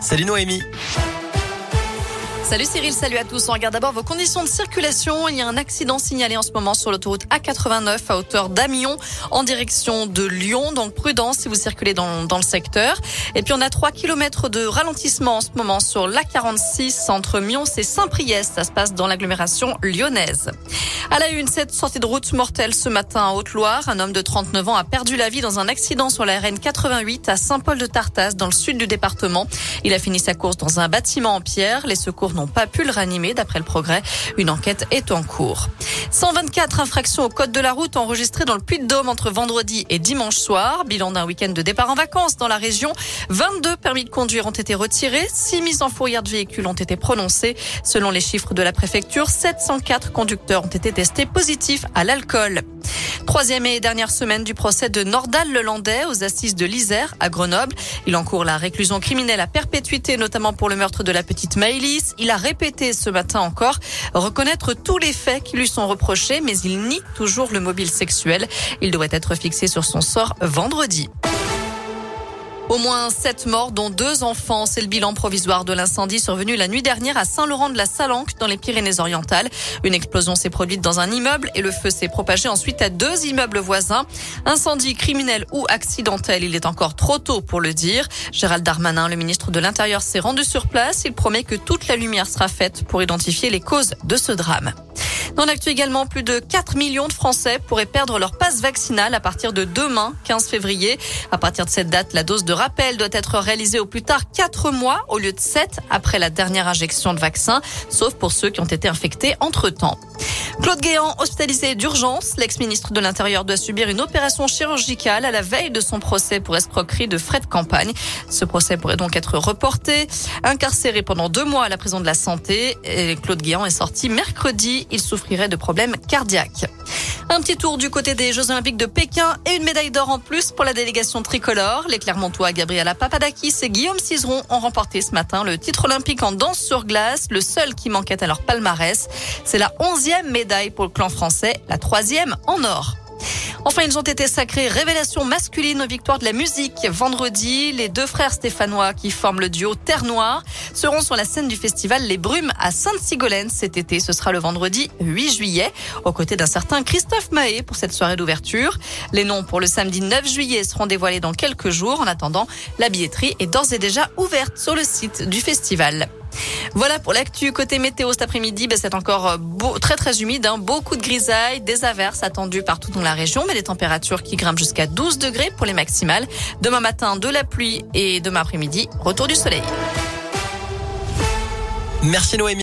Salut Noémie. Salut Cyril, salut à tous. On regarde d'abord vos conditions de circulation. Il y a un accident signalé en ce moment sur l'autoroute A89 à hauteur d'Amiens en direction de Lyon. Donc prudence si vous circulez dans, dans le secteur. Et puis on a 3 km de ralentissement en ce moment sur l'A46 entre Mions et Saint-Priest. Ça se passe dans l'agglomération lyonnaise. À la une, cette sortie de route mortelle ce matin en Haute-Loire. Un homme de 39 ans a perdu la vie dans un accident sur la RN 88 à Saint-Paul-de-Tartas dans le sud du département. Il a fini sa course dans un bâtiment en pierre. Les secours n'ont pas pu le ranimer d'après le progrès. Une enquête est en cours. 124 infractions au code de la route enregistrées dans le Puy-de-Dôme entre vendredi et dimanche soir. Bilan d'un week-end de départ en vacances dans la région. 22 permis de conduire ont été retirés. 6 mises en fourrière de véhicules ont été prononcées. Selon les chiffres de la préfecture, 704 conducteurs ont été testés positifs à l'alcool. Troisième et dernière semaine du procès de Nordal Lelandais aux assises de l'Isère à Grenoble. Il encourt la réclusion criminelle à perpétuité, notamment pour le meurtre de la petite Maëlys. Il a répété ce matin encore reconnaître tous les faits qui lui sont reprochés, mais il nie toujours le mobile sexuel. Il doit être fixé sur son sort vendredi. Au moins sept morts, dont deux enfants. C'est le bilan provisoire de l'incendie survenu la nuit dernière à Saint-Laurent-de-la-Salanque, dans les Pyrénées-Orientales. Une explosion s'est produite dans un immeuble et le feu s'est propagé ensuite à deux immeubles voisins. Incendie criminel ou accidentel, il est encore trop tôt pour le dire. Gérald Darmanin, le ministre de l'Intérieur, s'est rendu sur place. Il promet que toute la lumière sera faite pour identifier les causes de ce drame. Dans l'actu également, plus de 4 millions de Français pourraient perdre leur passe vaccinale à partir de demain, 15 février. À partir de cette date, la dose de rappel doit être réalisée au plus tard 4 mois au lieu de 7 après la dernière injection de vaccin, sauf pour ceux qui ont été infectés entre-temps. Claude Guéant, hospitalisé d'urgence, l'ex-ministre de l'Intérieur doit subir une opération chirurgicale à la veille de son procès pour escroquerie de frais de campagne. Ce procès pourrait donc être reporté. Incarcéré pendant deux mois à la prison de la Santé, Claude Guéant est sorti mercredi. Il de problèmes cardiaques. Un petit tour du côté des Jeux Olympiques de Pékin et une médaille d'or en plus pour la délégation tricolore. Les Clermontois Gabriela Papadakis et Guillaume Cizeron ont remporté ce matin le titre olympique en danse sur glace, le seul qui manquait à leur palmarès. C'est la onzième médaille pour le clan français, la troisième en or. Enfin, ils ont été sacrés révélation masculine aux victoires de la musique. Vendredi, les deux frères stéphanois qui forment le duo Terre Noire seront sur la scène du festival Les Brumes à Sainte-Sigolène cet été. Ce sera le vendredi 8 juillet, aux côtés d'un certain Christophe Mahé pour cette soirée d'ouverture. Les noms pour le samedi 9 juillet seront dévoilés dans quelques jours. En attendant, la billetterie est d'ores et déjà ouverte sur le site du festival. Voilà pour l'actu côté météo cet après-midi. Ben, c'est encore euh, très très humide, hein. beaucoup de grisailles, des averses attendues partout dans la région, mais des températures qui grimpent jusqu'à 12 degrés pour les maximales. Demain matin, de la pluie et demain après-midi, retour du soleil. Merci Noémie.